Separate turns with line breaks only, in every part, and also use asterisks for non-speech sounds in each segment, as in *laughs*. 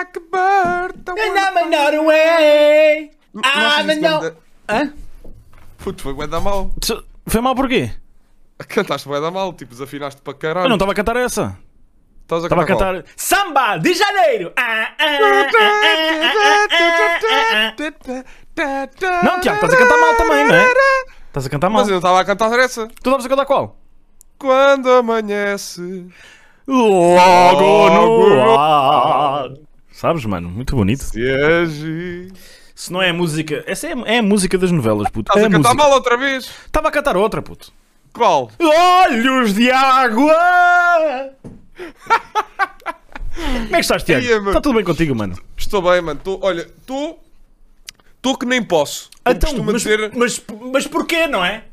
like a bird.
And I'm not away.
Não
I'm
mesmo
Hã?
Puto, foi bué da mal.
Foi mal porquê?
Cantaste bué da mal, tipo, desafinaste para caralho.
Eu não estava a cantar essa.
Estás a
Estava a
cantar.
Samba de Janeiro. Ah, ah, ah.
Não, Tiago, estás a cantar mal também, não é? Estás a cantar mal.
Mas eu não estava a cantar essa.
Tu estavas a cantar qual?
Quando amanhece.
Logo no ar. Sabes, mano? Muito bonito.
Se agi.
Se não é a música. Essa é, é a música das novelas, puto.
Estás
É
a cantar
música.
mal outra vez?
Estava a cantar outra, puto.
Qual?
Olhos de água! Como é que estás, Tiago?
Ia, mano.
Está tudo bem contigo, mano?
Estou bem, mano. Tô, olha, estou. Estou que nem posso. Como
Então, mas,
dizer.
mas, mas porquê, não é?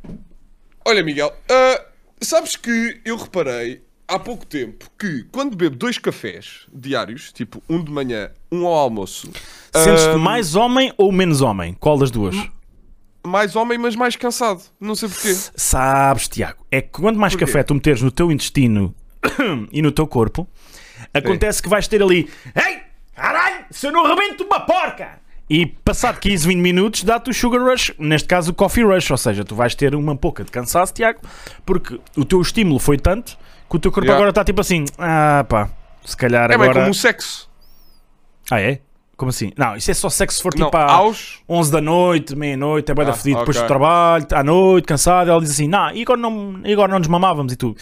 Olha, Miguel, ah, sabes que eu reparei há pouco tempo que quando bebo dois cafés diários, tipo um de manhã, um ao almoço,
Sentes-te
ah,
mais homem ou menos homem? Qual das duas?
mais homem, mas mais cansado. Não sei porquê.
Sabes, Tiago, é que quanto mais
Porquê?
café tu meteres no teu intestino *coughs* e no teu corpo, acontece que vais ter ali Ei, caralho, se eu não rebento uma porca! E passado 15, 20 minutos dá-te o sugar rush, neste caso o coffee rush, ou seja, tu vais ter uma pouca de cansaço, Tiago, porque o teu estímulo foi tanto que o teu corpo
Yeah.
agora está tipo assim, ah pá, se calhar
É bem
agora...
como o sexo.
Ah é? Como assim? Não, isso é só sexo se for
Não,
tipo à
aos.
11 da noite, meia-noite, é bem da
Ah,
fedido, depois
ok.
do trabalho, à noite, cansado, ela diz assim, não, e agora não, e agora não nos mamávamos e tu...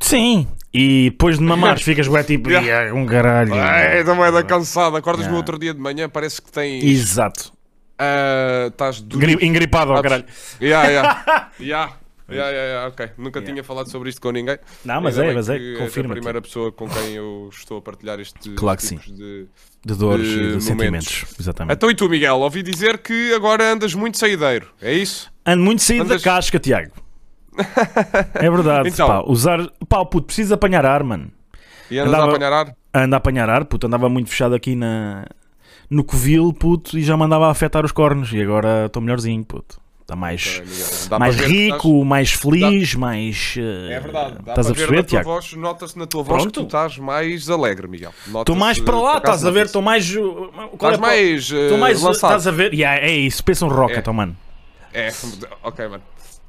Sim. E depois de mamares *laughs* ficas bué tipo. "Ia, um caralho. *laughs*
É, também da cansada. Acordas no outro dia de manhã, parece que tens.
Exato.
ah, Estás duro.
Gri- Engripado ao caralho.
Yeah, yeah. *laughs* yeah. Yeah, yeah, yeah, ok. Nunca tinha falado sobre isto com ninguém.
Não, mas
Ainda
é, mas é, confirma.
a primeira pessoa com quem eu estou a partilhar este
Claro que
tipos de.
De dores e de sentimentos. Exatamente.
Então e tu, Miguel? Ouvi dizer que agora andas muito saideiro. É isso?
Ando muito saído
Andas-
da casca, Tiago. *laughs* É verdade,
Então.
pá. Usar... Pá, puto, precisa apanhar ar, mano.
E andas
Andava-
a apanhar ar?
anda a apanhar ar, puto, andava muito fechado aqui na no covil, puto, e já mandava a afetar os cornos. E agora estou melhorzinho, puto. Está mais.
Dá
mais rico, mais feliz, mais.
estás-
eh,
É verdade. Dá
Estás a perceber,
na tua
Tiago?
voz, nota-se na tua voz
Pronto.
que tu estás mais alegre, Miguel.
Estou mais para lá, estás a ver? Estou mais. uh, Qual
Estás
é,
mais,
Estou
eh,
mais.
lançado.
Estás a ver? Yeah, é isso, pensa um rocket,
É.
então, mano.
É, ok, mano.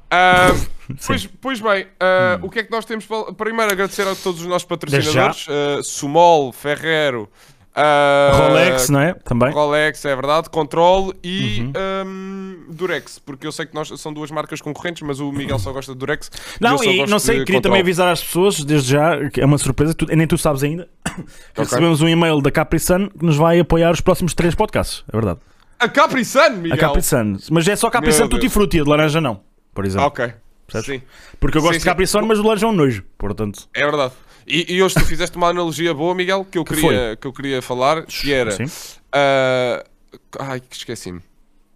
Ah, *laughs* pois, pois bem, ah,
Hum.
o que é que nós temos para. Primeiro, agradecer a todos os nossos patrocinadores: ah, Sumol, Ferrero, ah,
Rolex, não é? Também.
Rolex, é verdade, Control e
Uhum.
ahm, Durex, porque eu sei que nós são duas marcas concorrentes, mas o Miguel só gosta de Durex.
Não, e
gosto
não sei, queria
Control.
também avisar às pessoas, desde já, que é uma surpresa, tu, nem tu sabes ainda, que recebemos um e-mail da Capri Sun que nos vai apoiar os próximos três podcasts. É verdade.
A Capri Sun, Miguel!
A Capri Sun. Mas é só Capri Sun Tutti. Frutti, de laranja não, por exemplo.
Ok,
Percebes?
sim,
Porque eu gosto
Sim,
de. Capri Sun, mas o laranja é um nojo. Portanto,
é verdade. E, e hoje tu fizeste uma analogia boa, Miguel, que eu,
Que
queria, que eu queria falar, que era...
sim.
ah, ai, que esqueci-me.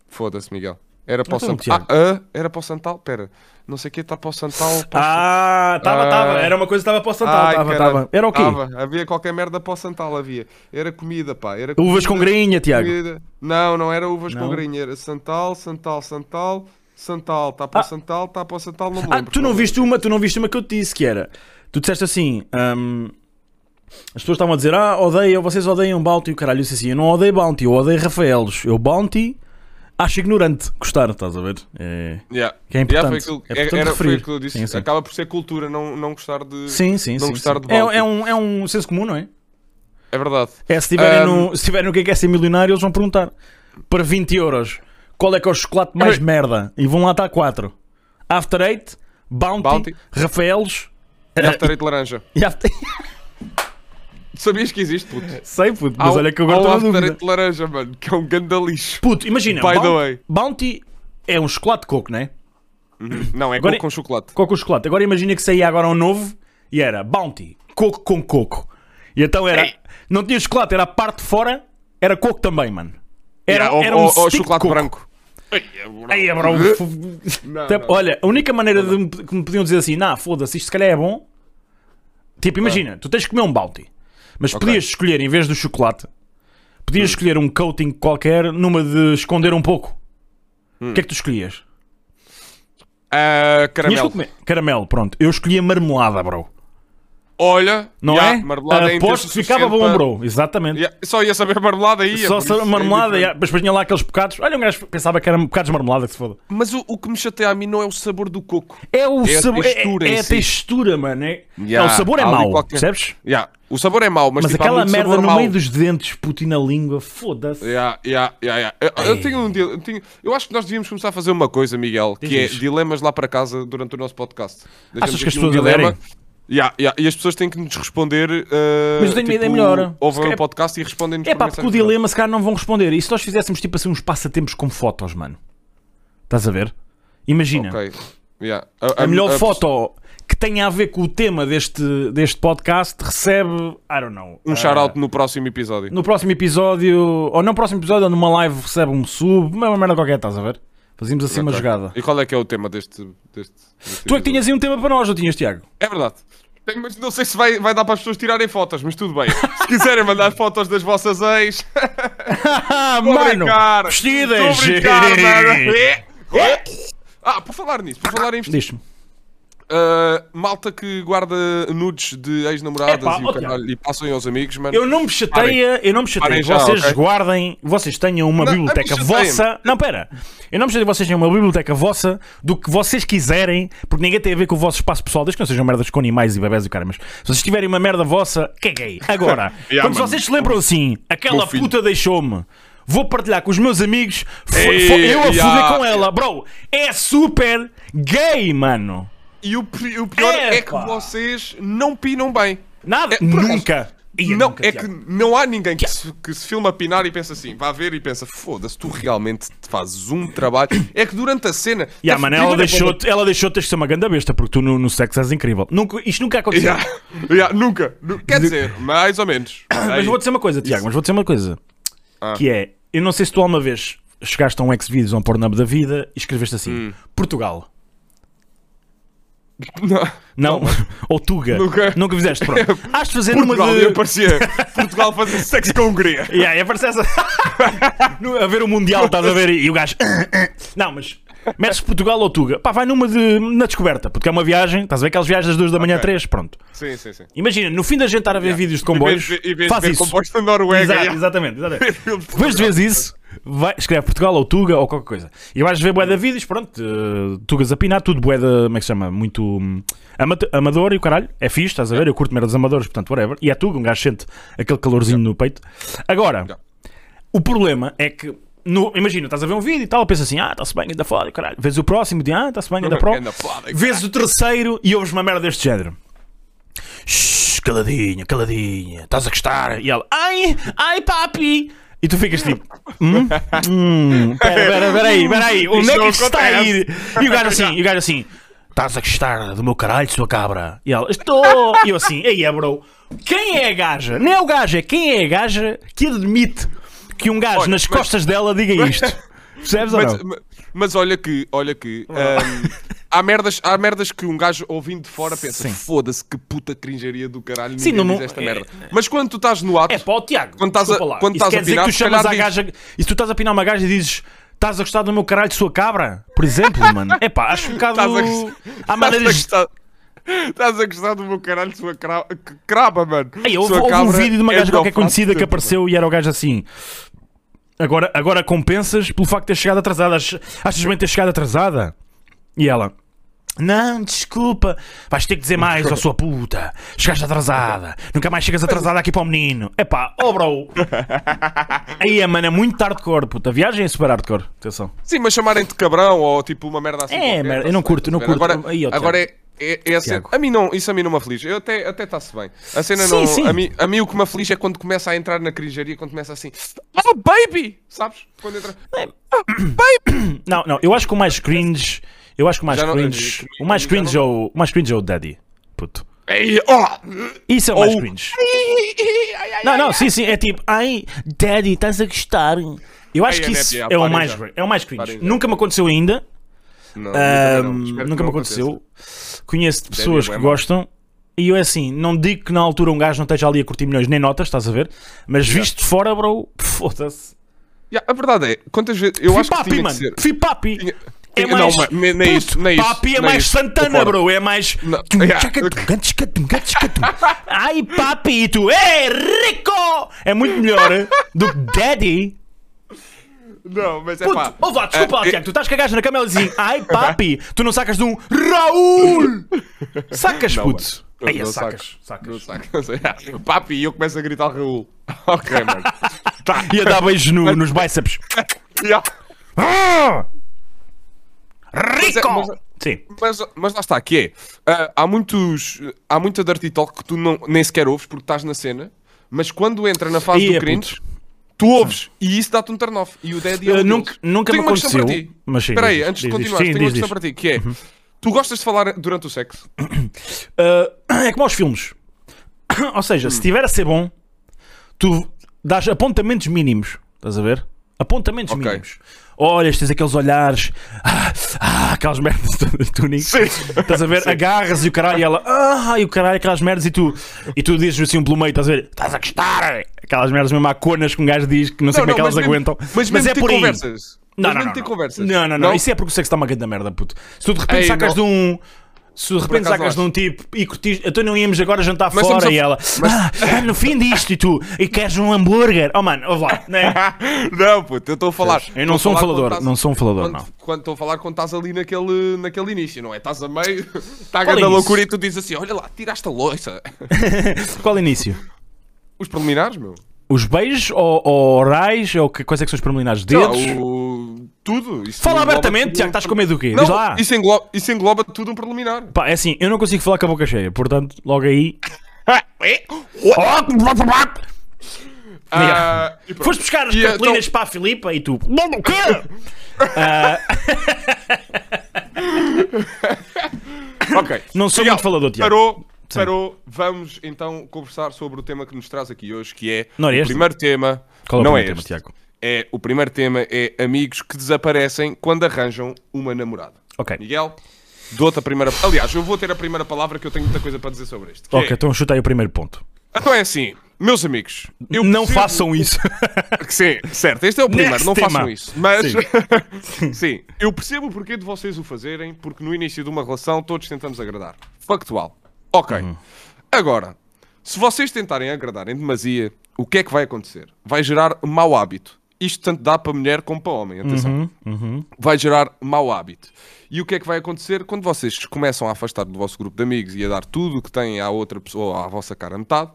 Foda-se, Miguel. Era para o
Então,
Santal. Ah, ah, era para o Santal? Pera, não sei o que, está para o Santal. para o
Ah, estava,
Ah.
estava. Era uma coisa que estava para o Santal.
Ai, caralho.
estava. Era o quê?
Tava. Havia qualquer merda para o Santal, havia. Era comida, pá. Era
Uvas com
comida,
grainha, Tiago.
comida. Não, não era uvas
Não?
com grainha. Era Santal, Santal, Santal, Santal. Está para o
Ah.
Santal, está para o Santal, não me
Ah,
lembro.
tu não viste uma, tu não viste uma que eu te disse que era. Tu disseste assim. hum, as pessoas estavam a dizer, ah, odeio, vocês odeiam Bounty e o caralho. Eu disse assim, eu não odeio Bounty, eu odeio Rafaelos. Eu Bounty acho ignorante. Gostar, estás a ver? É,
Yeah.
que é
Yeah,
importante.
foi aquilo,
é
era- foi aquilo que eu disse.
Sim, sim.
Acaba por ser cultura, não, não gostar de.
Sim, sim,
não
sim,
gostar de
É, é um, é um senso comum, não é?
É verdade.
É, se tiverem,
Um,
no, se tiverem o que é que é ser milionário, eles vão perguntar para 20 euros qual é que é o chocolate mais merda e vão lá estar 4. After Eight, Bounty,
Bounty.
Rafaelos
after eight laranja. *laughs*
e After...
Sabias que existe, puto?
Sei, puto,
Há
mas
um-
olha que eu
há
agora estou na
after
dúvida.
eight laranja, mano, que é um ganda lixo.
Puto, imagina,
By the
Bounty,
way.
Bounty é um chocolate de coco, não é?
Não, é
Agora-
coco com chocolate.
Coco com chocolate. Agora imagina que saía agora um novo e era Bounty, coco com coco. E então era.
Ei.
Não tinha chocolate, era a parte de fora, era coco também, mano. Era,
Yeah, ou-
era um
ou- ou
de
chocolate branco.
Aí, é bro.
Não, não.
Olha, a única maneira de me, que me podiam dizer assim, nah, foda-se, isto se calhar é bom. Tipo, imagina, tu tens que comer um Bounty, mas
Ok.
podias escolher, em vez do chocolate, podias escolher um coating qualquer numa de esconder um pouco. O que é que tu escolhias? Tinhas
caramelo.
Caramelo, pronto. Eu escolhi a marmelada, bro.
Olha,
Não
yeah,
é?
Marmelada é
Aposto que ficava
o
bom, bro. Exatamente.
Yeah, Só ia saber marmelada aí.
Só sabe marmelada, yeah. mas depois tinha lá aqueles bocados. Olha, um gajo pensava que eram bocados de marmelada, que se foda.
Mas o, o que me chateia a mim não é o sabor do coco.
É o
É a
sabor, é,
textura em
é a
si.
textura, mano. É,
Yeah,
é, o sabor é mau,
qualquer-
percebes?
Yeah. O sabor é mau, mas,
Mas
tipo,
aquela merda no
mau.
meio dos dentes, puto, na língua, foda-se.
Yeah, yeah, yeah. Eu, eu tenho um dia, eu, tenho- eu acho que nós devíamos começar a fazer uma coisa, Miguel, que é dilemas lá para casa durante o nosso podcast. Deixamos
Achas que as
um
pessoas
dilema.
aderem?
Yeah, yeah, e as pessoas têm que nos responder. uh,
Mas eu tenho uma
tipo,
ideia melhor.
Ouvem o
calhar-
podcast e respondem-nos
É pá, porque o dilema se calhar não vão responder. E se nós fizéssemos tipo assim uns passatempos com fotos, mano? Estás a ver? Imagina.
Yeah.
a, melhor foto que tenha a ver com o tema deste, deste podcast recebe, I don't know.
Um
ah,
shout-out no próximo episódio.
No próximo episódio, ou não no próximo episódio, ou numa live recebe um sub, uma merda qualquer, estás a ver? Fazíamos assim uma jogada.
E qual é que é o tema deste. deste, deste
Tu é que tinhas aí um tema para nós, ou tinhas, Tiago?
É verdade. Tenho, mas não sei se vai, vai dar para as pessoas tirarem fotos, mas tudo bem. Se quiserem mandar fotos das vossas ex, *laughs* brincar.
vestidas!
Estou a brincar, *laughs* mano. É. Ah, por falar nisso, por falar em vestir. Uh, malta que guarda nudes de ex-namoradas e,
ó,
o caralho, e passam aos amigos, mano.
Eu não me chateia, eu não me chateia.
Já,
vocês
ok?
guardem, vocês tenham uma
Não,
biblioteca
não
vossa. Não, pera. Eu não me chateio que vocês tenham uma biblioteca vossa do que vocês quiserem, porque ninguém tem a ver com o vosso espaço pessoal, desde que não sejam merdas com animais e bebés e o cara. Mas se vocês tiverem uma merda vossa, caguei. Agora, *laughs*
Yeah,
quando
mano.
vocês se lembram assim, aquela puta deixou-me. Vou partilhar com os meus amigos.
Ei,
eu a
yeah.
foder com ela, bro. É super gay, mano.
E o, pi- o pior é, que
Epá.
vocês não pinam bem.
Nada.
É,
nunca. Ia,
não,
nunca,
é
Tiago.
que não há ninguém que se, que se filma a pinar e pensa assim, vá ver e pensa, foda-se, tu realmente fazes um trabalho. *coughs* É que durante a cena.
Yeah,
é
mano, ela
é
deixou-te ela deixou ter ser uma grande besta, porque tu no, no sexo és incrível. Nunca, isto nunca aconteceu.
Yeah, *laughs* yeah, nunca. Nu- Quer dizer, mais ou menos. *coughs*
Mas vou dizer uma coisa, Tiago, mas vou dizer uma coisa.
Ah.
Que é, eu não sei se tu alguma vez chegaste a um Xvideos ou um Pornhub da vida e escreveste assim,
Hum.
Portugal.
Não.
Não, ou Tuga.
Nunca.
Nunca fizeste, pronto. Has de fazer numa
Portugal,
de...
e aparecia Portugal fazer *laughs* sexo com a Hungria.
Yeah, e aparece essa. *laughs* A ver o Mundial, estás a ver? E o gajo. *laughs* Não, mas. Metes Portugal ou Tuga? Pá, vai numa de. na descoberta, porque é uma viagem. Estás a ver aquelas viagens das duas da manhã,
Ok.
três, pronto.
Sim, sim, sim.
Imagina, no fim da gente estar a ver vídeos de comboios,
vez vez de
faz isso.
comboios da Noruega.
Exato,
yeah.
exatamente, exatamente. *laughs* Depois de vês isso, vai, escreve Portugal ou Tuga ou qualquer coisa. E vais ver bué de vídeos, pronto, eh, Tugas a pinar, tudo bué de, como é que se chama? Muito hum, amador e o caralho. É fixe, estás a ver? Eu curto merda dos amadores, portanto, whatever. E é Tuga, um gajo sente aquele calorzinho no peito. Agora,
Yeah.
o problema é que, no, imagina, estás a ver um vídeo e tal, pensas assim, ah, está-se bem, ainda foda, caralho. Vês o próximo, de, ah, está-se bem, ainda *laughs* pro. Vês o terceiro e ouves uma merda deste género. Shhh, caladinha, caladinha, estás a gostar? E ela, ai, ai papi. E tu ficas tipo, hum, hum, pera, pera, pera aí, pera aí, onde é que
não
isto está a
acontece.
ir? E o gajo assim, e o gajo assim, estás a gostar do meu caralho, sua cabra? E ela, estou. E eu assim, ei, é bro, quem é a gaja? Nem é o gajo, é quem é a gaja que admite que um gajo
Olha,
nas
mas-
costas dela diga isto. Percebes ou
Mas,
não?
ma- mas olha que, olha que, hum, há, merdas, há merdas que um gajo ouvindo de fora pensa, foda-se que puta cringeria do caralho,
Sim, não-
diz esta
é-
merda. Mas quando tu estás no ato,
É pá, Tiago,
Quando estás a-
lá.
quando estás
quer
a
dizer
pinar,
que tu chamas a gaja. E se tu estás a pinar uma gaja e dizes estás a gostar do meu caralho de sua cabra, por exemplo, *laughs* mano. É pá, acho um bocado.
Estás a gostar-
Há maneiras.
estás, a gostar, do meu caralho, sua cra- que craba, mano.
Ei, houve,
Sua
houve um vídeo de uma
é
gaja qualquer conhecida
de
que apareceu e era o gajo assim. Agora, agora compensas pelo facto de ter chegado atrasada. Ach- Achas bem ter chegado atrasada? E ela. Não, desculpa, vais ter que dizer mais, ó sua puta. Chegaste atrasada, nunca mais chegas atrasada aqui para o menino. Epá, oh bro. *laughs* Aí, mano, é muito hardcore, puta. A viagem é super hardcore. Atenção.
Sim, mas chamarem-te cabrão ou tipo uma merda assim.
É,
qualquer,
merda, eu
tá-se
não curto, não
bem.
curto.
Agora,
Aí, ó,
agora é. É, é a cena- a mim não, isso a mim não me aflige. Eu até até está-se bem. A cena
Sim,
não,
sim.
A, mim, a mim o que me aflige é quando começa a entrar na cringeria, quando começa assim, oh baby, sabes? Quando entra,
Não, *coughs* não, eu acho que o mais cringe. Eu acho que o mais
não-
cringe. O mais cringe é
não-
o, o mais cringe é o Daddy. Puto.
ei, oh,
Isso é o mais
Ou-
cringe. Não, não, sim, sim. É tipo, ai, Daddy, estás a gostar. Eu acho que
é
isso é o mais, é o mais cringe. Nunca me aconteceu ainda.
Não, nunca, não.
Nunca me aconteceu. Conheço pessoas
é
que gostam. E eu, assim, não digo que na altura um gajo não esteja ali a curtir milhões nem notas, estás a ver? Mas visto de fora, bro, *laughs* foda-se.
Yeah, a verdade é, quantas vezes. Eu
Fui
acho que
papi,
tinha
mano.
que ser.
Fui papi.
Tinha-
É
Não,
mais.
mas nem- isso, nem isso,
Papi é mais. Santana, bro. É mais.
Não, yeah.
Ai, papi, e tu, é rico! É muito melhor do que daddy.
Não, mas é
Puto,
pá.
ouve lá, desculpa lá,
eh,
Tiago, tu estás cagados na cama e assim, ai, papi, tu não sacas de um Raul! Sacas,
Não,
puto.
mano.
Aí,
Não
sacas,
Não
sacas.
saco. Papi, e eu começo a gritar Raul. *laughs* Ok, mano. Tá.
E a dar beijos no- nos bíceps. *laughs*
Yeah.
Ah!
Mas é-
Rico!
mas-
Sim.
Mas, mas lá está, que é. ah, há muitos. Há muita dirty talk que tu não, nem sequer ouves porque estás na cena, mas quando entra na fase
Ih,
do
é
cringe, tu ouves e isso dá-te um turn off. E o Daddy é um
nunca- nunca
Tenho
me
uma questão para
aconteceu,
ti.
mas sim,
Espera aí,
diz,
antes de
diz,
continuar, tenho uma questão
diz.
para ti, que é. Tu gostas de falar durante o sexo?
Uh, *coughs* é como aos filmes. *coughs* Ou seja, se estiver a ser bom, tu dás apontamentos mínimos. Estás a ver? Apontamentos
Ok.
mínimos. Olhas, tens aqueles olhares, ah, ah, aquelas merdas *laughs* de.
Sim.
Estás a ver? Agarras e o caralho, e ela, ah, e o caralho, aquelas merdas, e tu, e tu dizes assim pelo meio, estás a ver? Estás a gostar! Aquelas merdas mesmo conas que um gajo diz que não sei como é que elas
mesmo-
aguentam.
Mas, mesmo
é por aí.
conversas.
Não,
mas
não, não, não.
conversas.
Não, não, não, Isso é porque o sexo está uma grande merda, puto. Se tu de repente
Ei,
sacas
não.
de um. Se de repente sacas de
não
um tipo e curtis, então não íamos agora jantar
Mas
fora e ela, ah, ah, no fim disto e tu, e queres um hambúrguer? Oh mano, lá, né? *laughs*
não, puto, eu estou a falar.
Eu não sou um falador, não sou um falador,
quando,
não.
Quando estou a falar quando estás ali naquele, naquele início, não é? Estás a meio, *laughs* está a grande loucura e tu dizes assim: olha lá, tiraste a loiça. *laughs*
Qual início?
Os preliminares, meu.
Os beijos ou, ou orais? Ou que, quais é que são os preliminares?
Não,
Dedos?
o... Tudo. Isso
Fala abertamente, Tiago, estás com medo do quê?
Não,
Diz lá.
Isso, engloba, isso engloba tudo um preliminar.
Pá, é assim, eu não consigo falar com a boca cheia, portanto, logo aí. *laughs*
Ah.
Foste buscar as cartolinas
então-
para a Filipa e tu. Não, o quê? Ah, *laughs*
Ok.
Não sou
Miguel,
muito falador, Tiago.
Parou, parou. Vamos então conversar sobre o tema que nos traz aqui hoje, que é
Não era
o primeiro tema.
Qual é o
não é
tema,
este.
Tiago?
É, o primeiro tema é amigos que desaparecem quando arranjam uma namorada.
Ok.
Miguel, dou-te a primeira... Aliás, eu vou ter a primeira palavra que eu tenho muita coisa para dizer sobre isto.
Ok,
é-
então chuta aí o primeiro ponto.
Então é assim, meus amigos, eu
não
percebo-
façam isso. *laughs*
Sim, certo, este é o primeiro,
Next
não
tema.
façam isso. Mas, *laughs* sim. eu percebo o porquê de vocês o fazerem, porque no início de uma relação todos tentamos agradar. Factual. Ok.
Uhum.
Agora, se vocês tentarem agradar em demasia, o que é que vai acontecer? Vai gerar mau hábito. Isto tanto dá para mulher como para homem, atenção.
Uhum,
Vai gerar mau hábito. E o que é que vai acontecer quando vocês começam a afastar do vosso grupo de amigos e a dar tudo o que têm à outra pessoa, à vossa cara metade?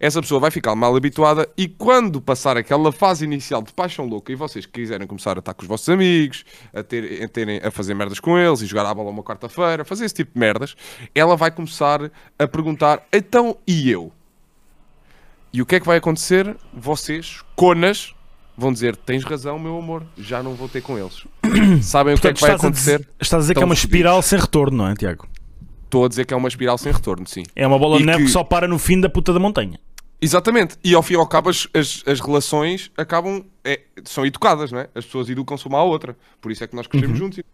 essa pessoa vai ficar mal habituada e quando passar aquela fase inicial de paixão louca e vocês quiserem começar a estar com os vossos amigos, a, ter, a, terem, a fazer merdas com eles e jogar à bola uma quarta-feira, fazer esse tipo de merdas, ela vai começar a perguntar: então e eu? E o que é que vai acontecer? Vocês, conas, vão dizer: tens razão, meu amor, já não vou ter com eles. *clears throat* Sabem o que é
Portanto,
que vai acontecer?
dizer, estás a dizer que é uma
fodidos.
espiral sem retorno, não é, Tiago?
Estou a dizer que é uma espiral sem retorno, sim.
É uma bola de neve que...
que-
só para no fim da puta da montanha.
Exatamente. E ao fim e ao cabo as, as, as relações acabam. é, são educadas, não é? As pessoas educam-se uma à outra. Por isso é que nós crescemos juntos. e-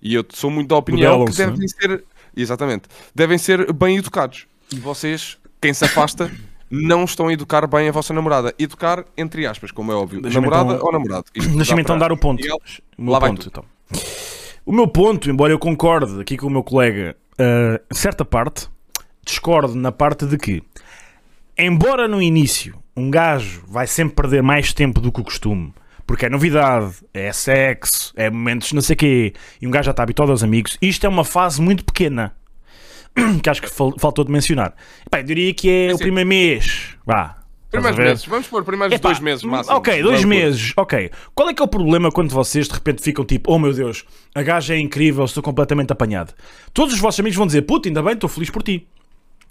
E eu sou muito da opinião que devem ser. Exatamente. Devem ser bem educados. E vocês, quem se afasta, não estão a educar bem a vossa namorada. Educar, entre aspas, como é óbvio. Namorada
então-
ou namorado.
Deixa-me então dar o ponto.
Miguel, lá vai
ponto, então. O meu ponto, embora eu concorde aqui com o meu colega, uh, certa parte, discordo na parte de que, embora no início um gajo vai sempre perder mais tempo do que o costume, porque é novidade, é sexo, é momentos não sei o quê, e um gajo já está habituado aos amigos, isto é uma fase muito pequena. *clears throat* Que acho que fal- faltou de mencionar. Epá, eu diria que é o
sim.
primeiro mês. Vá.
Primeiros meses. Vamos pôr primeiros
Epá,
dois meses máximo.
Ok, dois
Vamos pôr.
meses. Ok. Qual é que é o problema quando vocês de repente ficam tipo, oh meu Deus, a gaja é incrível, estou completamente apanhado? Todos os vossos amigos vão dizer, puta, ainda bem, estou feliz por ti.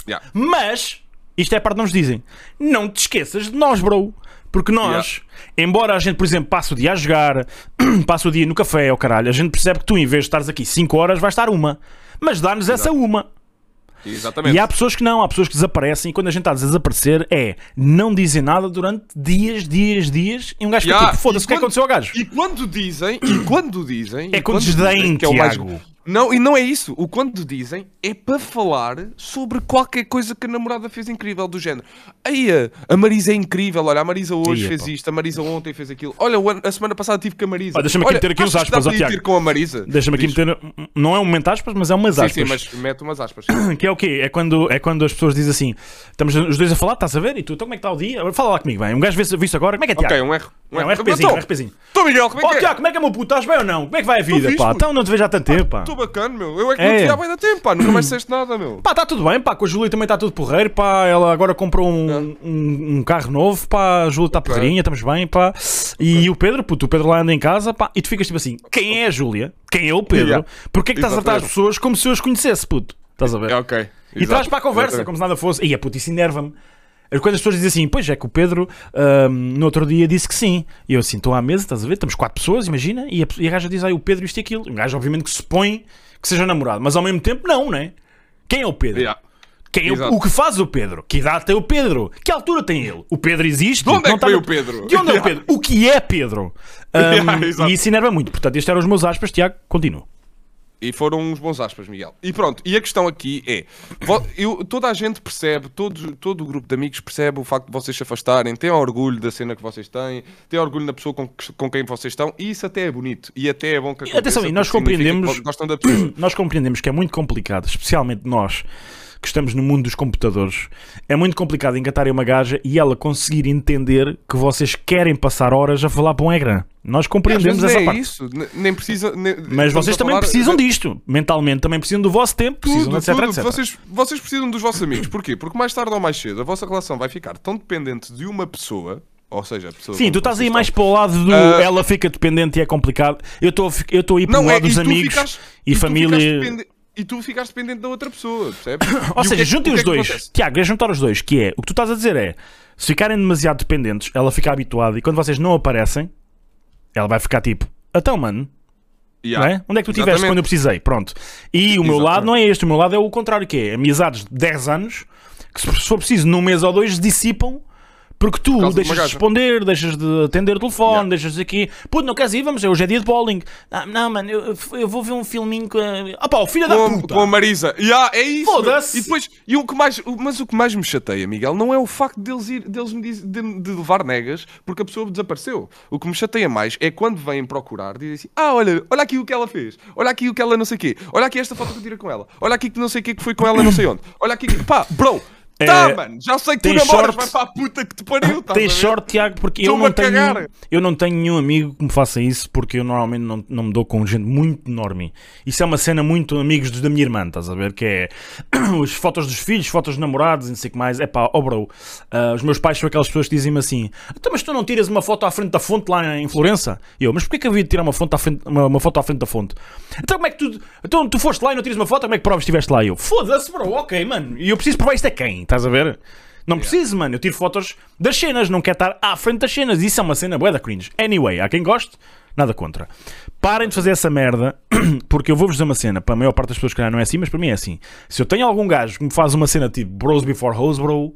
Yeah.
Mas, isto é a parte que não nos dizem, não te esqueças de nós, bro. Porque nós, embora a gente, por exemplo, passe o dia a jogar, *clears throat* passe o dia no café, ou caralho, a gente percebe que tu, em vez de estares aqui 5 horas, vais estar uma. Mas dá-nos essa uma.
Exatamente.
E há pessoas que não, há pessoas que desaparecem e quando a gente está a desaparecer é não dizem nada durante dias, dias, dias e um gajo fica
Ya,
tipo, foda-se, o que é que aconteceu ao gajo?
E quando dizem, e quando dizem.
É
quando
desdém,
dizem, que é o mais,
Tiago.
Não, e não é isso. O quando dizem é para falar sobre qualquer coisa que a namorada fez incrível, do género. Aí a, Marisa é incrível, olha, a Marisa hoje
Ia,
fez
pá.
isto, a Marisa ontem fez aquilo. Olha, a semana passada tive com a Marisa.
Ah, deixa-me aqui
Olha,
meter aqui uns aspas, ó, Tiago.
com a Marisa.
Deixa-me aqui
Diz.
meter. Não é um momento aspas, mas é umas
Sim,
aspas.
sim, mas mete umas aspas. *coughs*
Que é o quê? É quando, é quando as pessoas dizem assim: estamos os dois a falar, estás a ver? E tu, então como é que está o dia? Fala lá comigo, bem. Um gajo vê isso agora, como é que é, Tiago?
ok, um R. Um,
É um RPzinho, um RPzinho.
Estou, Miguel, como é
Ó,
que é?
Tiago, como é que é, meu puto? Estás bem ou não? Como é que vai a vida, pá? Então não te vejo há tanto tempo, pá.
Bacana, meu. Eu é que
É.
não te há bem da tempo, pá. Nunca mais disseste nada, meu.
Pá, está tudo bem, pá. Com a Júlia também está tudo porreiro, pá. Ela agora comprou um, um, um carro novo, pá. A Júlia está
Ok.
porreirinha, estamos bem, pá. E o Pedro, puto, o Pedro lá anda em casa, pá. E tu ficas tipo assim: quem é a Júlia? Quem é o Pedro?
Yeah.
Porquê que estás a tratar as pessoas como se eu as conhecesse, puto? Estás a ver?
É ok.
E
Exato.
traz para a conversa,
Exatamente.
como se nada fosse. E a puta, isso enerva-me. É Quando as pessoas dizem assim, pois é que o Pedro ahm, no outro dia disse que sim. E eu assim, estou à mesa, estás a ver? Estamos quatro pessoas, imagina. E a, e a gaja diz, ai, o Pedro isto e aquilo. E o gajo, obviamente, que supõe que seja namorado, mas ao mesmo tempo, não, né? Quem é o Pedro?
Yeah.
Quem é o, o que faz o Pedro? Que idade tem o Pedro? Que altura tem ele? O Pedro existe?
De onde é que
tá
o Pedro?
De onde é o *laughs*
Yeah.
Pedro? O que é Pedro? *laughs* Ahm,
Yeah,
e isso enerva muito. Portanto, estes eram os meus aspas. Tiago, continua.
E foram uns bons aspas, Miguel. E pronto, e a questão aqui é: eu- toda a gente percebe, todo, todo o grupo de amigos percebe o facto de vocês se afastarem, tem orgulho da cena que vocês têm, tem orgulho na pessoa com, com quem vocês estão, e isso até é bonito e até é bom que aconteça.
atenção, e nós compreendemos-
da *clears throat*
nós compreendemos que é muito complicado, especialmente nós que estamos no mundo dos computadores, é muito complicado engatarem uma gaja e ela conseguir entender que vocês querem passar horas a falar para um ecrã. Nós compreendemos essa
é
parte.
isso, ne- nem precisa. nem-
Mas vocês
a
também
falar
precisam
de-
disto. Mentalmente também precisam do vosso tempo, precisam,
Tudo,
etc,
tudo.
etc.
Vocês, vocês precisam dos vossos amigos. Porquê? Porque mais tarde ou mais cedo a vossa relação vai ficar tão dependente de uma pessoa, ou seja, a pessoa
Sim, tu estás aí mais para o lado do
Ah.
ela fica dependente e é complicado. Eu estou eu estou aí para o
é,
lado dos
e
amigos e,
tu
família.
depende- E tu ficares dependente da outra pessoa, percebes? *coughs*
Ou
E
seja,
é
juntem os
é
dois. Tiago, é juntar os dois, que é o que tu estás a dizer é se ficarem demasiado dependentes, ela fica habituada e quando vocês não aparecem, ela vai ficar tipo, então, mano,
Yeah.
é? Onde é que tu estiveste quando eu precisei? Pronto. E o meu
Exatamente.
lado não é este, o meu lado é o contrário, que é amizades de 10 anos que se for preciso num mês ou dois dissipam porque tu
de
deixas de responder, deixas de atender o telefone,
Yeah.
deixas de aqui. Puto, não queres ir? Vamos, hoje é dia de bowling. Ah, não, mano, eu, eu vou ver um filminho com a. Opa, o filho da
Com,
puta!
com a Marisa. Yeah, é isso.
Foda-se.
E depois, e o que mais, mas o que mais me chateia, Miguel, não é o facto deles, ir, deles me diz- de, de levar negas porque a pessoa desapareceu. O que me chateia mais é quando vêm procurar, dizem assim: Ah, olha, olha aqui o que ela fez, olha aqui o que ela não sei o quê, olha aqui esta foto que eu tirei com ela, olha aqui que não sei o quê que foi com ela não sei onde, olha aqui que. Pá, bro, tá,
É,
mano, já sei que tu namoras,
short-
vai para a puta que te pariu, a ver?
sorte, Tiago, porque eu não, tenho, eu não tenho nenhum amigo que me faça isso, porque eu normalmente não, não me dou com gente muito enorme. Isso é uma cena muito amigos dos- da minha irmã, estás a ver? Que é *clears throat* as fotos dos filhos, fotos dos namorados, e não sei o que mais. É pá, oh bro, ah, os meus pais são aquelas pessoas que dizem-me assim: então, mas tu não tiras uma foto à frente da fonte lá em Florença? E eu, mas porquê que eu havia de tirar uma, fonte à frente, uma, uma foto à frente da fonte? Então, como é que tu, então, tu foste lá e não tiras uma foto? Como é que provas que estiveste lá? E eu, foda-se, bro, ok, mano. E eu preciso provar isto a quem? Estás a ver? Não preciso, mano. Eu tiro fotos das cenas, não quero estar à frente das cenas. Isso é uma cena bué da cringe. Anyway, há quem goste, nada contra. Parem de fazer essa merda, *clears throat* porque eu vou-vos dizer uma cena. Para a maior parte das pessoas, que não é assim, mas para mim é assim. Se eu tenho algum gajo que me faz uma cena tipo bros before hoes, bro,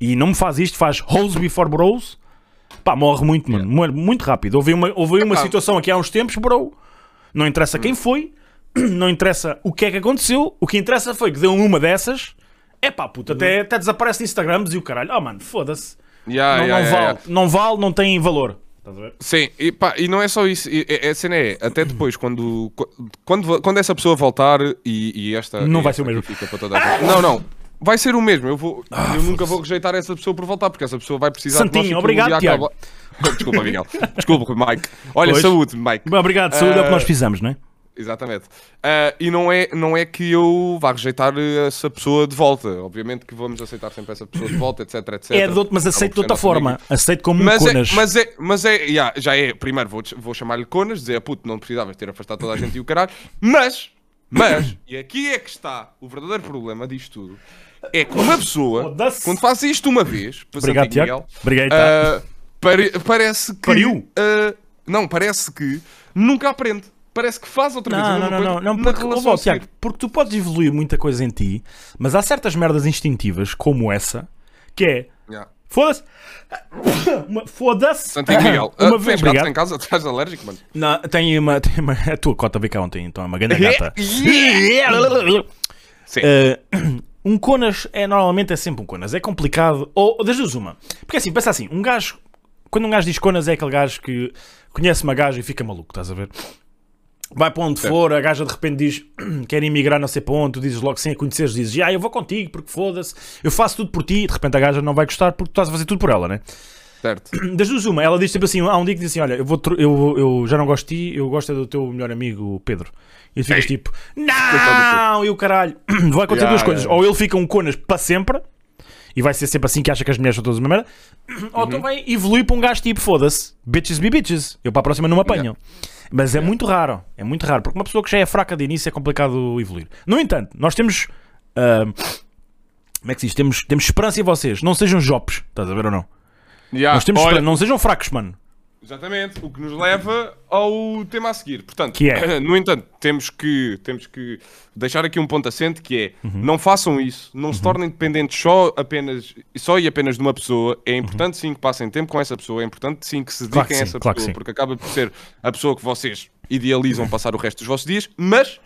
e não me faz isto, faz hoes before bros, pá, morre muito, mano. Morre muito rápido. Houve uma, houve uma situação aqui há uns tempos, bro. Não interessa quem foi, *clears throat* não interessa o que é que aconteceu, o que interessa foi que deu uma dessas. É pá, puta, até, até desaparece no Instagrams e o caralho. Oh, mano, foda-se.
Yeah,
não,
yeah,
não
yeah,
vale, não vale, não tem valor.
Sim, e, pá, e não é só isso. e- e- A cena é, até depois, quando, quando, quando essa pessoa voltar e, e esta.
Não vai
esta
ser o mesmo.
Fica para toda a gente. Não, não. Vai ser o mesmo. Eu, vou, eu nunca vou rejeitar essa pessoa por voltar, porque essa pessoa vai precisar de nós
Santinho,
e aquilo
obrigado,
um
Tiago.
acaba- *laughs* Desculpa, Miguel. Desculpa, Mike. Olha,
Pois.
saúde, Mike.
Obrigado, saúde é o que nós
Ah,
fizemos, não é?
Exatamente. Ah, e não é, não é que eu vá rejeitar eh, essa pessoa de volta. Obviamente que vamos aceitar sempre essa pessoa de volta, etc, etc.
É de outro, mas aceito de outra forma.
amigo.
Aceito como um
Mas é,
conas.
mas é, mas é, yeah, já é, primeiro vou, vou chamar-lhe conas, dizer, puto, não precisavas ter afastado toda a gente e o caralho, mas, mas, e aqui é que está o verdadeiro problema disto tudo, é que uma pessoa, quando faz isto uma vez,
Obrigado, Tiago.
Miguel,
Obrigado,
ah, pare- parece que,
Pariu.
ah, não, parece que nunca aprende. Parece que faz outra vez
Não,
mesma
não, não, não, não porque, oh. Tiago, porque tu podes evoluir muita coisa em ti, mas há certas merdas instintivas, como essa, que é
Yeah.
Foda-se. Foda-se.
Santinho Miguel. *laughs*
Uma
ah,
vez,
tens em casa? Estás alérgico, mano?
Não, tem uma, tem uma. A tua cota veio cá ontem, então é uma grande *laughs* gata.
Sim.
Eh, *coughs* um conas é normalmente é sempre um conas. É complicado. Ou, ou das duas, uma. Porque assim, pensa assim, um gajo. Quando um gajo diz conas é aquele gajo que conhece uma gaja e fica maluco, estás a ver? Vai para onde for, a gaja de repente diz *clears throat* quer emigrar não sei para onde, tu dizes logo sem a conheceres, dizes ah, eu vou contigo porque foda-se, eu faço tudo por ti, de repente a gaja não vai gostar porque tu estás a fazer tudo por ela, né?
Certo. *clears throat*
Das duas, uma, ela diz sempre assim: há um dia que diz assim: Olha, eu, vou eu, eu já não gosto de ti, eu gosto é do teu melhor amigo Pedro. E tu ficas tipo: Não! E o caralho, *clears throat* vai acontecer
Ya,
duas coisas.
ya.
Ou ele fica um conas para sempre, e vai ser sempre assim que acha que as mulheres são todas uma merda, *clears throat* ou
Uhum.
então vai evoluir para um gajo tipo: Foda-se, bitches be bitches, eu para a próxima não me apanho. Mas é muito raro, é muito raro, porque uma pessoa que já é fraca de início é complicado evoluir. No entanto, nós temos. ah, como é que se diz? Temos, temos esperança em vocês. Não sejam jopes, estás a ver ou não?
Ya,
Nós temos
olha,
esperança, não sejam fracos, mano.
Exatamente, o que nos leva ao tema a seguir. Portanto,
Que é? *coughs*
no entanto, temos que, temos que deixar aqui um ponto assente que é
Uhum.
não façam isso, não se tornem dependentes só, apenas, só e apenas de uma pessoa. É importante sim que passem tempo com essa pessoa, é importante sim que se dediquem
Claro
a essa pessoa, porque acaba por ser a pessoa que vocês idealizam passar o resto dos vossos dias, mas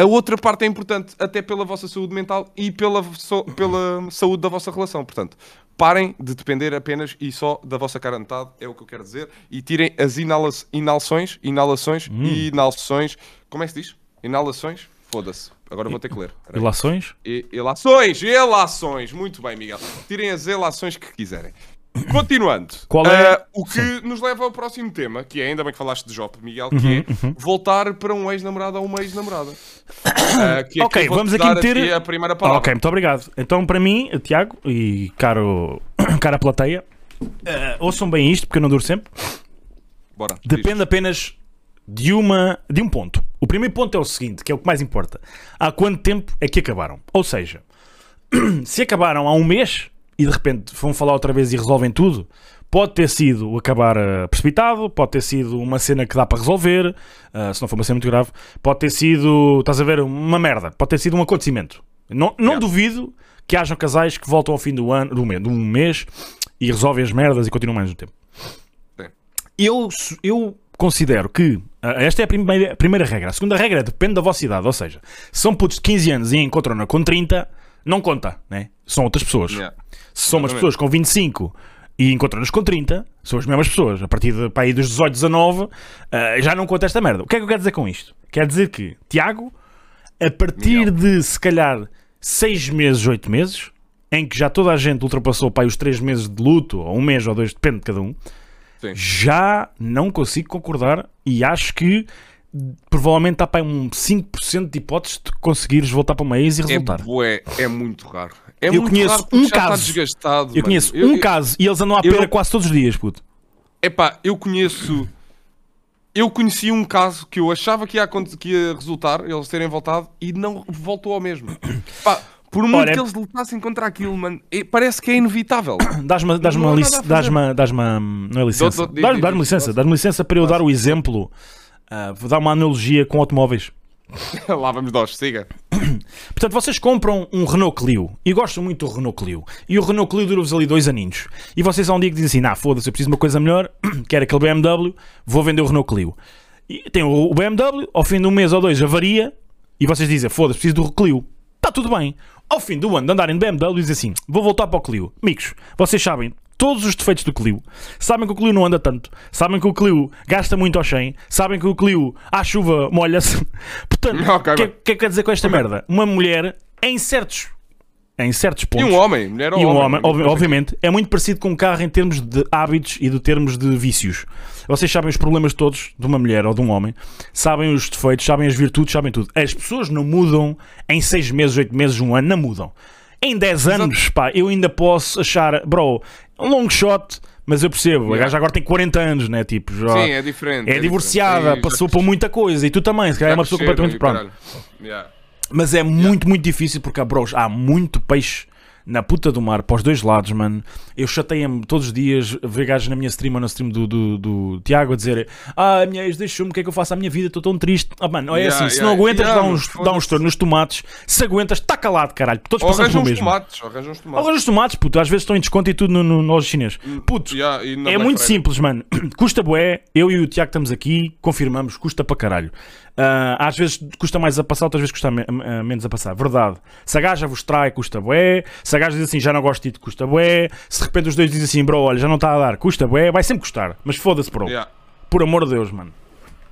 a outra parte é importante, até pela vossa saúde mental e pela, so- pela saúde da vossa relação. Portanto, parem de depender apenas e só da vossa cara metade, é o que eu quero dizer, e tirem as inala inalações, inalações
Hum.
inalações. Como é que se diz? Inalações? Foda-se. Agora vou ter que ler. Espera aí.
Relações?
E- Elações, elações. Muito bem, Miguel. Tirem as elações que quiserem. Continuando.
Qual é-
Ah, o que nos leva ao próximo tema, que é ainda bem que falaste de Job, Miguel, que é voltar para um ex-namorado ou uma ex-namorada. *coughs* Que é
Ok, vamos aqui meter-
a primeira
Ah,
palavra.
ok, muito obrigado. Então, para mim, Tiago e caro, *coughs* cara plateia, eh, ouçam bem isto, porque eu não duro sempre.
Bora.
Depende apenas de, uma, de um ponto. O primeiro ponto é o seguinte, que é o que mais importa. Há quanto tempo é que acabaram? Ou seja, *coughs* se acabaram há um mês e de repente vão falar outra vez e resolvem tudo, pode ter sido o acabar eh, precipitado, pode ter sido uma cena que dá para resolver, eh, se não for uma cena muito grave, pode ter sido, estás a ver, uma merda, pode ter sido um acontecimento. Não, não
Yeah.
duvido que hajam casais que voltam ao fim do ano, do mês, de um mês e resolvem as merdas e continuam mais um tempo.
Sim.
Eu, eu considero que ah, esta é a primeira, a primeira regra. A segunda regra depende da vossa idade. Ou seja, se são putos de 15 anos e encontram-na com 30, não conta, né? São outras pessoas.
Yeah.
Se são umas pessoas com 25 e encontram-nos com 30, são as mesmas pessoas. A partir de, para aí dos 18, 19, ah, já não conta esta merda. O que é que eu quero dizer com isto? Quer dizer que, Tiago, a partir
Miguel.
de se calhar 6 meses, 8 meses, em que já toda a gente ultrapassou para aí os 3 meses de luto, ou um mês ou dois, depende de cada um,
Sim.
já não consigo concordar e acho que provavelmente está para um 5% de hipóteses de conseguires voltar para uma ex e
É,
resultar.
bué, é muito raro. É
Eu
muito
conheço
raro
um caso. eu
mano.
conheço
Eu-
um
eu-
caso e eles andam à pera
não-
quase todos os dias, puto.
Epá, eu conheço. Eu conheci um caso que eu achava que ia, que ia resultar, eles terem voltado, e não voltou ao mesmo. *coughs* Pá, por muito
Olha,
que eles lutassem contra aquilo, mano, é- parece que é inevitável. *coughs*
Dás-me dás
há
uma,
nada
lic-
a fazer.
dás-me, dás-me, não é licença, dás-me licença, dás-me licença para eu dar o exemplo, ah, vou dar uma analogia com automóveis. *laughs*
Lá vamos nós, siga. *clears throat*
Portanto, vocês compram um Renault Clio e gostam muito do Renault Clio. E o Renault Clio dura-vos ali dois aninhos. E vocês há um dia que dizem assim: nah, foda-se, eu preciso de uma coisa melhor, *clears throat* quero aquele BMW, vou vender o Renault Clio. E tem o o BMW, ao fim de um mês ou dois avaria, e vocês dizem: foda-se, preciso do Clio. Está tudo bem. Ao fim do ano de andarem de BMW, dizem assim: vou voltar para o Clio. Amigos, vocês sabem todos os defeitos do Clio, sabem que o Clio não anda tanto, sabem que o Clio gasta muito ao 100, sabem que o Clio à chuva molha-se. *laughs* Portanto, o
Ok,
que, que é que quer dizer com esta merda? Uma mulher, em certos, em certos
E
pontos.
um homem, mulher ou
E um
homem.
homem, obvi- obviamente, é muito parecido com um carro em termos de hábitos e de termos de vícios. Vocês sabem os problemas todos de uma mulher ou de um homem, sabem os defeitos, sabem as virtudes, sabem tudo. As pessoas não mudam em 6 meses, 8 meses, um ano, não mudam. Em 10 anos, pá, eu ainda posso achar, bro, um long shot, mas eu percebo, a
Yeah.
gaja agora tem 40 anos, né? Tipo, já
Sim, é diferente.
é divorciada,
diferente.
Passou por muita coisa e tu também, se calhar é uma pessoa completamente pronto.
caralho. Yeah.
Mas é muito, muito difícil porque bros, há muito peixe na puta do mar, para os dois lados, mano. Eu chateia-me todos os dias ver gajos na minha stream ou na stream do, do, do Tiago a dizer Ah, a minha ex deixou-me, o que é que eu faço à minha vida? Estou tão triste. Ah, mano, é
Yeah,
assim, se
yeah,
não aguentas
yeah, mano,
uns, um
foda-se.
estouro nos tomates, se aguentas, está calado, caralho. Todos
Ou
passamos
arranjam
pelo
uns
mesmo.
tomates, ou arranjam uns tomates.
Agora os tomates, puto, às vezes estão em desconto e tudo no, no, no chinês. Puto,
e na
é muito simples, mano. *clears throat* Custa bué, eu e o Tiago estamos aqui, confirmamos, custa para caralho. Ah, às vezes custa mais a passar, outras vezes custa me- ah, menos a passar. Verdade. Se a gaja vos trai, custa bué. Se a gaja diz assim, já não gosto de ti, custa bué. Se de repente os dois dizem assim, bro, olha, já não está a dar, custa bué. Vai sempre custar. Mas foda-se, bro.
Yeah.
Por amor de Deus, mano.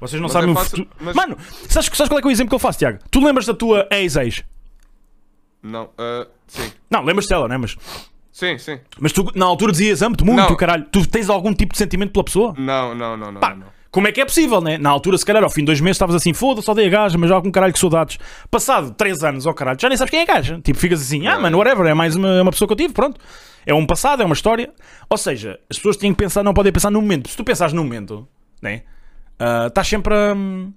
Vocês não
Mas
sabem
é
o
fácil-
futuro.
mas-
Mano, sabes, sabes qual é, que é o exemplo que eu faço, Tiago? Tu lembras da tua ex-ex?
Não, ah, sim.
Não, lembras-te dela, não é? Mas,
Sim, sim.
mas tu na altura dizias amo-te muito,
Não.
caralho. Tu tens algum tipo de sentimento pela pessoa?
Não, não, não, não.
Pá,
não.
Como é que é possível, né? Na altura, se calhar, ao fim de dois meses, estavas assim, foda-se, odeio a gaja, mas já com caralho que saudades. Passado três anos, ó caralho, já nem sabes quem é a gaja. Tipo, ficas assim, ah, mano, whatever, é mais uma, é uma pessoa que eu tive, pronto. É um passado, é uma história. Ou seja, as pessoas têm que pensar, não podem pensar no momento. Se tu pensares no momento, né? ah, Estás sempre a. hum,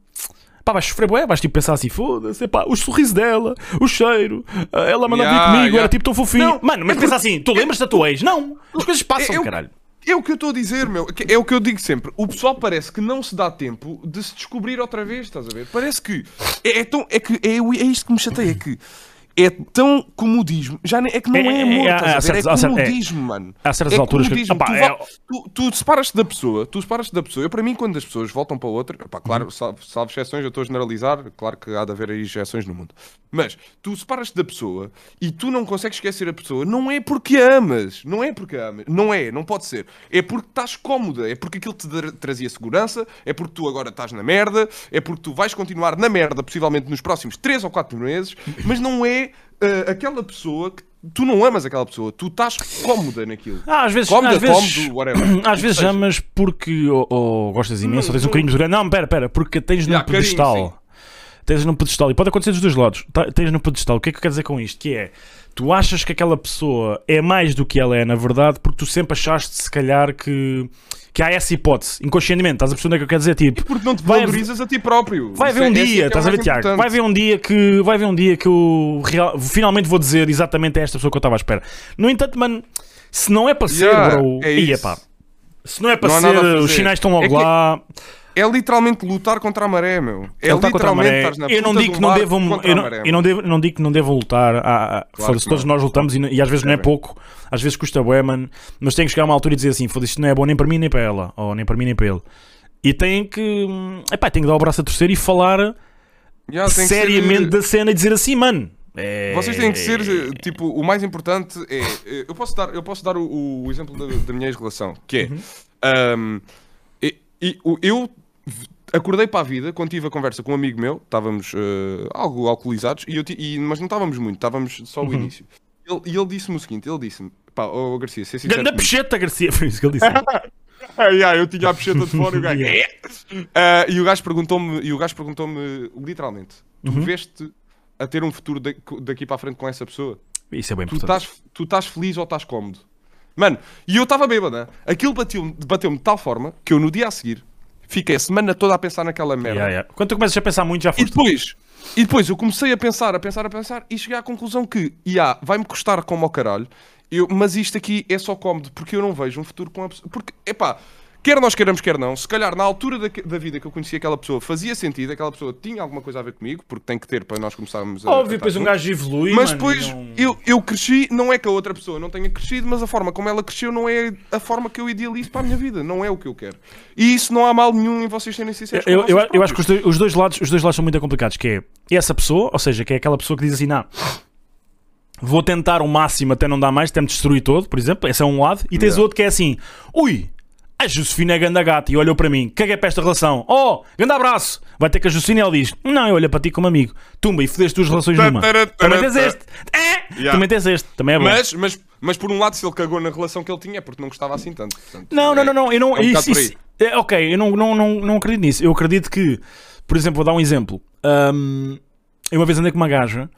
Pá, vais sofrer, bué, vais tipo pensar assim, foda-se, pá, o sorriso dela, o cheiro, ah, ela mandava
Yeah,
vir comigo,
yeah.
era tipo tão fofinho.
Não,
Mano, mas
é
pensa assim, tu lembras da tua ex? Não, as coisas passam,
Eu-
caralho.
É o que eu estou a dizer, meu. É o que eu digo sempre. O pessoal parece que não se dá tempo de se descobrir outra vez, estás a ver? Parece que é, é tão. É, que, é, é isto que me chateia. É que é tão comodismo. Já é que não
É-
é,
é-
amor,
é-
estás
há
a ver? É
é-
comodismo, mano.
há certas
é
alturas que-. Opá,
tu,
é-
tu, tu separas-te da pessoa, tu separas-te da pessoa. Eu, para mim, quando as pessoas voltam para outra, opá, claro,
Uhum.
salvo, salvo exceções, eu estou a generalizar, claro que há de haver aí exceções no mundo. Mas tu separas-te da pessoa e tu não consegues esquecer a pessoa, não é porque a amas, não é porque a amas, não é, não pode ser. É porque estás cómoda, é porque aquilo te tra- trazia segurança, é porque tu agora estás na merda, é porque tu vais continuar na merda, possivelmente nos próximos 3 ou 4 meses, mas não é ah, aquela pessoa que tu não amas aquela pessoa, tu estás cómoda naquilo.
Ah, às vezes,
Cómoda,
às vezes,
cómodo, whatever. *clears throat*
às vezes
seja.
amas porque ou, ou gostas imenso, ou tens um
não-
carinho grande. Não, pera, pera, porque tens num
Yeah, carinho,
pedestal.
sim.
Tens num pedestal. E pode acontecer dos dois lados. Tá- Tens num pedestal. O que é que eu quero dizer com isto? Que é, tu achas que aquela pessoa é mais do que ela é, na verdade, porque tu sempre achaste, se calhar, que, que há essa hipótese. Inconscientemente, estás a perceber onde é que eu quero dizer? Tipo,
Porque não te
Vai-
valorizas a ti próprio.
Vai haver um
é
dia,
é
estás a ver, Tiago? Vai haver um dia que vai haver um dia que eu real- finalmente vou dizer exatamente a esta pessoa que eu estava à espera. No entanto, mano, se não é para ser,
Yeah,
bro,
é
ia pá. Se não é para
Não
ser, os sinais estão logo
É que-
lá.
É literalmente lutar contra a maré, meu. É
contra a maré.
estás na
Eu não digo que não devam, eu não,
maré,
eu não, devo, não digo que não devam lutar. Ah, ah, foda-se,
que
todos
não.
nós lutamos e, e às vezes não é
Devem.
pouco, às vezes custa bué, mano. Mas tem que chegar a uma altura e dizer assim: foda-se, isto não é bom nem para mim nem para ela, ou nem para mim nem para ele. E tem que, hum, epá, tem que dar o braço a torcer e falar
Yeah, tem que ser-
seriamente da cena e dizer assim, mano. é-
Vocês têm que ser, tipo, o mais importante é. eh, Eu posso dar, eu posso dar o, o exemplo da, da minha ex-relação, que é.
Uhum.
e- e o- eu acordei para a vida quando tive a conversa com um amigo meu, estávamos eh, algo alcoolizados, e eu e- mas não estávamos muito, estávamos só
Uhum.
o início. Ele- e ele disse-me o seguinte: ele disse-me, pá, ô Garcia, ser sincero.
Ganda
comigo."
pecheta, Garcia, *laughs* foi isso que ele disse. *laughs*
Ah, yeah, eu tinha a pecheta de fora e o gajo. Ah, *laughs* e o gajo perguntou-me, e o gajo perguntou-me literalmente: tu
Uhum.
veste a ter um futuro da- daqui para a frente com essa pessoa?
Isso é bem
Tu
importante.
estás, tu estás feliz ou estás cómodo? Mano, e eu estava bêbado, né? Aquilo bateu-me bateu de tal forma que eu no dia a seguir fiquei a semana toda a pensar naquela merda.
Yeah, yeah. Quando tu começas a pensar muito, já
E
foste.
depois, e depois eu comecei a pensar, a pensar, a pensar e cheguei à conclusão que, yeah, vai-me custar como ao caralho, eu, mas isto aqui é só cómodo porque eu não vejo um futuro com a pessoa. Porque, epá, quer nós queiramos, quer não, se calhar na altura da, da vida que eu conhecia aquela pessoa fazia sentido, aquela pessoa tinha alguma coisa a ver comigo, porque tem que ter para nós começarmos a.
Óbvio, depois um gajo evolui.
Mas
mano,
depois
não-
eu, eu cresci, não é que a outra pessoa não tenha crescido, mas a forma como ela cresceu não é a forma que eu idealizo para a minha vida, não é o que eu quero. E isso não há mal nenhum em vocês serem sinceros.
Eu, eu, eu acho que os dois, os dois lados, os dois lados são muito complicados, que é essa pessoa, ou seja, que é aquela pessoa que diz assim, não, vou tentar o máximo até não dar mais, até me destruir todo, por exemplo, esse é um lado, e tens
Yeah.
outro que é assim, ui, a Josefina é ganda gata, e olhou para mim, caguei para esta relação, oh, grande abraço, vai ter que a Josefina, e ele diz, não, eu olho para ti como amigo, tumba, e fodeste duas relações numa, também tens este, é,
Yeah.
também tens este, também é bom.
Mas, mas, mas por um lado, se ele cagou na relação que ele tinha é porque não gostava assim tanto. Portanto,
Não, não,
é-
não, não, eu não.
é um
isso, isso- é, ok, eu não, não, não, não acredito nisso. Eu acredito que, por exemplo, vou dar um exemplo. Ahm, eu uma vez andei com uma gaja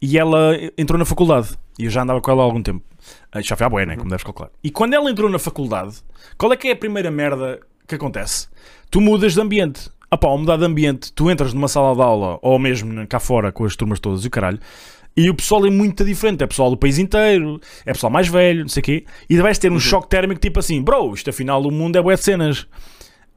e ela entrou na faculdade. E eu já andava com ela há algum tempo. Ah, Já foi à boia, né? Como deves calcular. E quando ela entrou na faculdade, qual é que é a primeira merda que acontece? Tu mudas de ambiente. Ah pá, ao mudar de ambiente, tu entras numa sala de aula ou mesmo cá fora com as turmas todas e o caralho. E o pessoal é muito diferente. É pessoal do país inteiro, é pessoal mais velho, não sei o quê. E vais ter um
Uhum.
choque térmico tipo assim, bro, isto afinal o mundo é bué de cenas.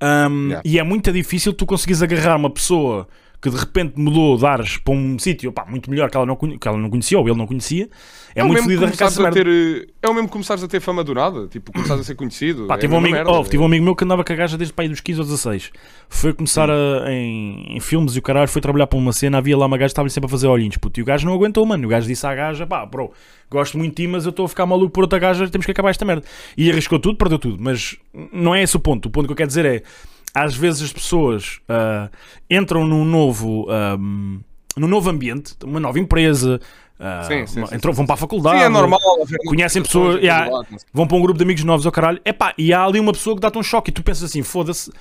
Um,
Yeah.
E é muito difícil tu conseguires agarrar uma pessoa que de repente mudou de ares para um sítio muito melhor que ela, não, que ela não conhecia ou ele não conhecia. É,
o
muito fodido arrancar
a ter, é o mesmo começares a ter fama do nada, tipo, começares a ser conhecido.
Pá,
é
tive, um amigo,
merda.
oh, tive um amigo meu que andava com a gaja desde pai dos 15 ou 16. Foi começar a- em, em filmes e o caralho foi trabalhar para uma cena. Havia lá uma gaja que estava sempre a fazer olhinhos. Puto, e o gajo não aguentou, mano. O gajo disse à gaja: pá, bro, gosto muito de ti, mas eu estou a ficar maluco por outra gaja. Temos que acabar esta merda. E arriscou tudo, perdeu tudo. Mas não é esse o ponto. O ponto que eu quero dizer é: às vezes as pessoas ah, entram num novo, ahm, num novo ambiente, uma nova empresa. ah,
Sim, sim, sim,
entram, vão para a faculdade,
Sim, é normal.
conhecem pessoas, yeah,
lado, sei.
vão para um grupo de amigos novos ao caralho, epá, e há ali uma pessoa que dá-te um choque e tu pensas assim, foda-se,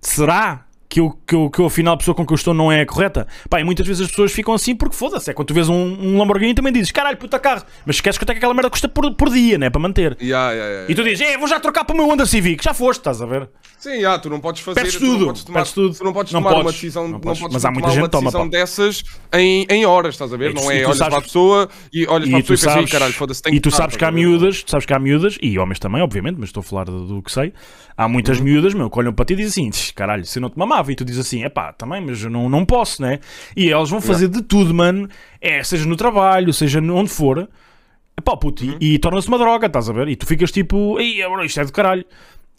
será que eu, que, eu, que eu afinal a pessoa com que eu estou não é correta? Pá, e muitas vezes as pessoas ficam assim porque foda-se, é quando tu vês um, um Lamborghini também dizes, caralho, puta carro, mas esqueces quanto é que aquela merda custa por, por dia, né, para manter.
Yeah, yeah, yeah,
E tu dizes, é, vou já trocar para o meu Honda Civic, já foste, estás a ver?
Sim, yeah, tu não podes fazer
Perdes
tu não
tudo,
podes tomar,
tudo.
Tu não podes
Não
tomar uma
podes,
decisão,
não
não
podes.
podes
Mas há
tomar
muita gente
uma
toma,
decisão
pá.
dessas em, em horas, estás a ver?
E
não é
e
olhas
sabes-
para a pessoa e olhas para a
E
pessoa e pensas, "Ih,
sabes,
caralho, foda-se, tem
e tu
estar",
sabes que há miúdas, tu sabes que há miúdas, e homens também, obviamente, mas estou a falar do que sei. Há muitas
Uhum.
miúdas, meu, que olham para ti e dizem assim: "Tch, caralho, se eu não te mamava, e tu dizes assim: é pá, também, mas eu não, não posso, né? E elas vão fazer de tudo, mano, é, seja no trabalho, seja onde for, Epá, puto,
Uhum.
e, e torna-se uma droga, estás a ver? E tu ficas tipo, Ei, bro, isto é do caralho.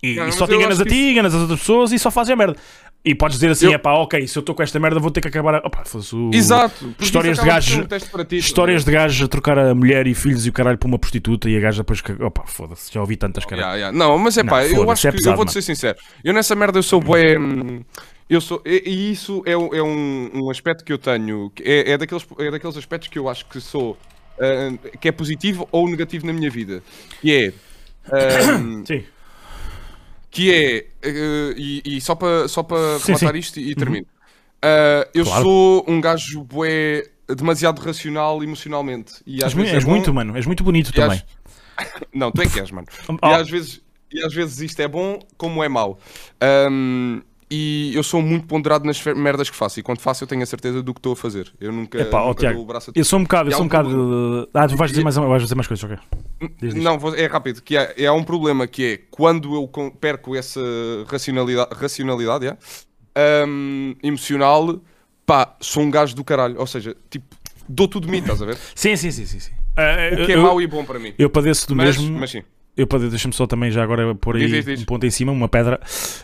E,
Não,
e só te
eu
enganas a
que
ti, enganas as outras pessoas e só fazes a merda. E podes dizer assim,
Eu-
é pá, ok, se eu estou com esta merda vou ter que acabar a... Opa, o-
Exato.
Histórias
isso
de gajos-
um ti, a
Histórias de gajos a trocar a mulher e filhos e o caralho por uma prostituta e a gaja depois que... Opa, foda-se, já ouvi tantas, cara.
Yeah, yeah. Não, mas é pá, eu acho
é
que
pesado,
eu vou-te ser sincero. Eu nessa merda eu sou bué. hum, Eu sou, e, e isso é, um- é um, um aspecto que eu tenho. que É, é, daqueles, é daqueles aspectos que eu acho que sou. ah, que é positivo ou negativo na minha vida. Que é. ah, *coughs*
Sim.
Que é. eh, e, e só para só para
Sim,
rematar
sim.
isto e, e termino. Ah, eu
Claro.
sou um gajo bué demasiado racional emocionalmente. E às
És,
vezes é
és
bom-
muito, mano, és muito bonito também.
às- *laughs* Não, tu é que és, mano.
Oh. *laughs*
E, às vezes, e às vezes isto é bom como é mau. Ahm, e eu sou muito ponderado nas merdas que faço. E quando faço, eu tenho a certeza do que estou a fazer. Eu nunca,
Epá,
nunca
Tiago,
dou o braço a
Eu sou um bocado, eu
há
sou um
um
bocado... Ah, tu vais dizer mais, vais dizer mais coisas, ok. Diz, diz.
Não, é rápido. Que é, é um problema que é quando eu perco essa racionalidade, racionalidade é, ahm, emocional, pá, sou um gajo do caralho. Ou seja, tipo, dou tudo de mim, estás a ver?
Sim, sim, sim, sim. sim. Ah,
O que é
eu,
mau e bom para mim.
eu padeço do
Mas,
mesmo...
mas sim.
Eu padeço, deixa-me só também já agora pôr aí
Diz, diz,
um ponto em cima, uma pedra.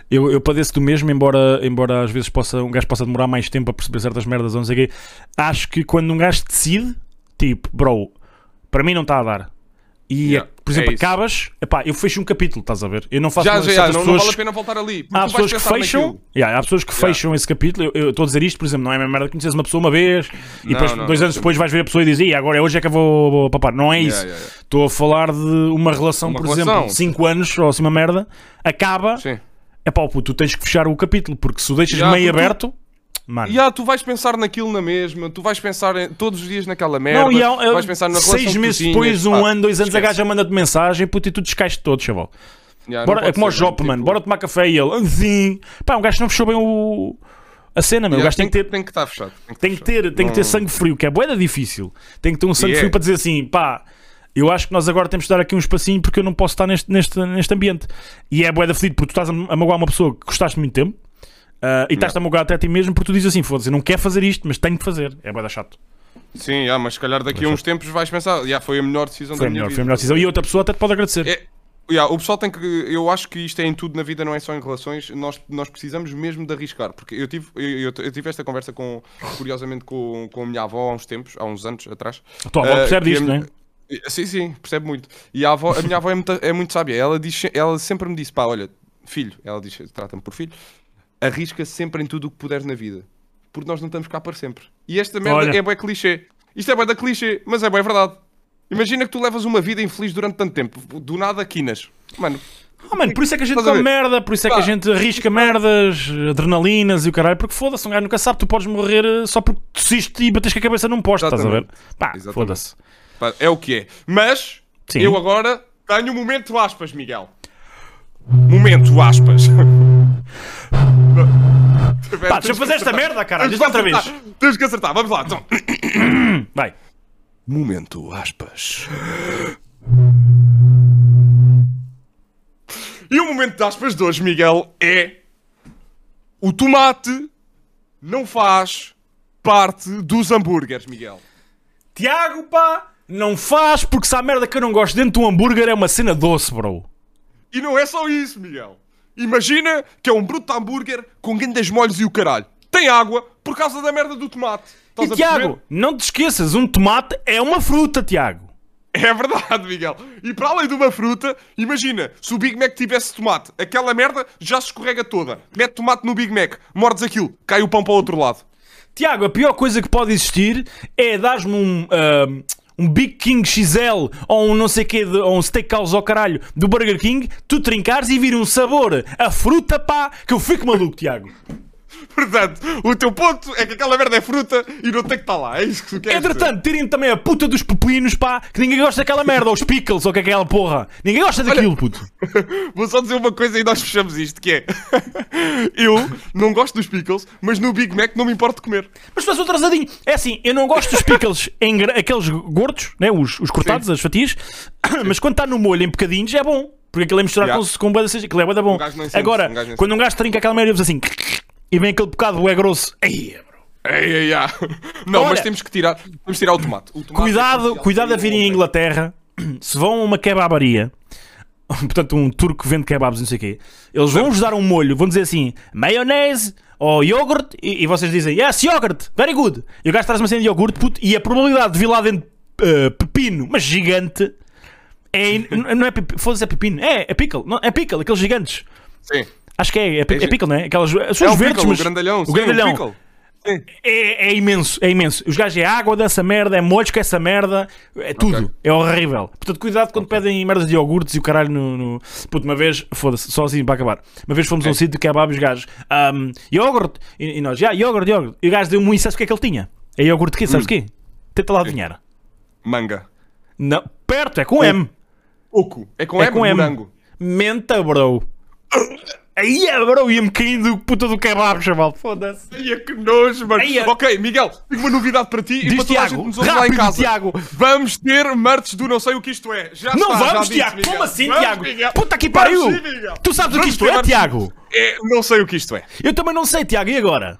Eu, eu padeço do mesmo, embora, embora às vezes possa, um gajo possa demorar mais tempo a perceber certas merdas ou não sei o quê. Acho que quando um gajo decide, tipo, bro, para mim não está a dar. E,
Yeah,
por exemplo,
é
acabas, epá, eu fecho um capítulo, estás a ver? Eu não faço
Já, já, já, não, não
pessoas-
vale a pena voltar ali.
Há pessoas que fecham, yeah, há pessoas que
Yeah.
fecham esse capítulo. Eu estou a dizer isto, por exemplo, não é a mesma merda que conheces uma pessoa uma vez e
Não,
depois,
não,
dois
não,
anos depois vais ver a pessoa e dizes, "Ih, agora é hoje é que eu vou, vou papar. Não é isso. Estou a falar de uma relação,
Uma
por
relação.
exemplo, de 5 anos ou assim uma merda, acaba, é pá, puto, tu tens que fechar o capítulo, porque se o deixas meio
porque
aberto, mano.
E ah, tu vais pensar naquilo na mesma, tu vais pensar em- todos os dias naquela merda,
não, e há,
vais pensar na
seis meses
tinhas,
depois, um
pá,
ano, dois anos, a
esquece.
gaja manda-te mensagem, puto, e tu descaiste todo, chaval.
Yeah,
Bora, é como o Jop,
tipo,
mano, bora tomar café e ele, assim, pá, um gajo não fechou bem o... a cena, meu.
yeah,
o gajo tem que ter.
Tem que estar fechado.
Tem que ter, tem que ter sangue frio, que é boeda difícil. Tem que ter um sangue
é.
frio para dizer assim, pá, eu acho que nós agora temos de dar aqui um espacinho porque eu não posso estar neste, neste, neste ambiente. E é boeda fedido porque tu estás a, a magoar uma pessoa que gostaste muito tempo ah, e estás a magoar até a ti mesmo porque tu dizes assim, foda-se, não quero fazer isto, mas tenho que fazer. É boeda chato.
Sim, yeah, mas se calhar daqui a uns tempos vais pensar, yeah, foi a melhor decisão
Foi
da
a
minha
melhor,
vida.
foi a melhor decisão. E outra pessoa até te pode agradecer.
É, yeah, o pessoal tem que. Eu acho que isto é em tudo na vida, não é só em relações. Nós, nós precisamos mesmo de arriscar. Porque eu tive, eu, eu- tive esta conversa com, curiosamente com, com a minha avó há uns tempos, há uns anos atrás.
A tua avó
Ah,
percebe disto, não é?
Sim, sim, percebe muito. E a, avó- a minha avó é muito, é muito sábia. Ela, diz, ela sempre me disse: pá, olha, filho, ela diz, trata-me por filho, arrisca sempre em tudo o que puderes na vida. Porque nós não estamos cá para sempre. E esta merda
Olha.
é bué clichê. Isto é bué da clichê, mas é bué verdade. Imagina que tu levas uma vida infeliz durante tanto tempo. Do nada, quinas. Mano,
Ah, mano, por isso é que a gente come merda, por isso é que a gente arrisca merdas, adrenalinas e o caralho, porque foda-se, um gajo nunca sabe, tu podes morrer eh, só porque tossiste e bateste com a cabeça num poste, estás a ver? Pá, foda-se.
é o que é. Mas,
Sim.
eu agora tenho um momento aspas, Miguel. Momento aspas. *laughs*
Pá, deixa eu fazer esta merda, caralho, diz outra vez.
Tens que acertar, vamos lá. Então.
Vai.
Momento, aspas. E o momento de aspas de hoje, Miguel, é. O tomate não faz parte dos hambúrgueres, Miguel.
Tiago, pá, não faz porque se a merda que eu não gosto dentro do hambúrguer é uma cena doce, bro.
E não é só isso, Miguel. Imagina que é um bruto hambúrguer com grandes molhos e o caralho. Tem água por causa da merda do tomate. Estás
E Tiago, não te esqueças, um tomate é uma fruta, Tiago.
É verdade, Miguel. E para além de uma fruta, imagina, se o Big Mac tivesse tomate, aquela merda já se escorrega toda. Mete tomate no Big Mac, mordes aquilo, cai o pão para o outro lado.
Tiago, a pior coisa que pode existir é dar-me um, ah, um Big King XL ou um não sei quê, de, ou um steakhouse ao caralho do Burger King, tu trincares e vir um sabor a fruta, pá, que eu fico maluco, Tiago.
Portanto, o teu ponto é que aquela merda é fruta e não tem que estar lá. É isso que tu queres.
Entretanto, tirem também a puta dos pepinos, pá, que ninguém gosta daquela merda, ou os pickles, ou que é aquela porra. Ninguém gosta daquilo, puto. *laughs*
Vou só dizer uma coisa e nós fechamos isto, que é... *laughs* Eu não gosto dos pickles, mas no Big Mac não me importo de comer.
Mas faz o atrasadinho. É assim, eu não gosto dos pickles *laughs* em aqueles gordos, né? os, os cortados, as fatias, mas quando está no molho em bocadinhos é bom. Porque aquilo é misturado
Yeah.
com, com seja, aquilo é bom.
Um
Agora,
um
quando um gajo trinca aquela merda, assim, e vem aquele bocado é grosso. Ei, bro.
Ei, ei, ei. Não,
Olha-
mas temos que tirar, temos que tirar o tomate. O tomate é
Cuidado,
essencial.
cuidado a virem à Inglaterra. Se vão a uma kebabaria, *coughs* portanto, um turco que vende kebabs, não sei o quê, eles vão-vos dar um molho, vão dizer assim, maionese ou iogurte, e, e vocês dizem, yes, yogurt, very good. E o gajo traz uma cena de iogurte, puto, e a probabilidade de vir lá dentro uh, pepino, mas gigante, é, *laughs* não é pepino, foda-se, é pepino, é, é pickle, não, é pickle, aqueles gigantes.
Sim.
Acho que é, é,
É
é pickle, não é? Aquelas, são
É
os
o
verdes,
pickle,
mas
o grandalhão.
o
sim,
grandalhão.
Sim.
É, é imenso, é imenso. Os gajos é água dessa merda, é molhos com essa merda, é tudo.
Ok.
É horrível. Portanto, cuidado quando pedem merdas de iogurtes e o caralho no. no... Puto, uma vez, foda-se, só assim para acabar. Uma vez fomos a um sítio de kebab e os gajos, um, iogurte, e, e nós, já, iogurte, iogurte. E o gajo deu-me um sabes o que é que ele tinha? É iogurte quê? Sabes o quê? Tenta lá adivinhar.
Manga.
Não, perto, é com M.
Oco. É com
É
M,
com M.
morango.
Menta, bro. Aí bro, ia-me caindo puta do kebab, chaval. Foda-se.
Ai, que nojo, mano.
Ai, é-
Ok, Miguel, tenho uma novidade para ti e
Diz,
para toda a gente nos ouve lá em casa.
Tiago.
Vamos ter merch do não sei o que isto é. Já
Não
está, já
vamos,
disse,
Tiago. Como assim,
Vamos,
Tiago?
Miguel.
Puta que
Vamos
pariu.
sim.
Tu sabes o que
Vamos
isto é. Tiago?
É, não sei o que isto é.
Eu também não sei, Tiago. E agora?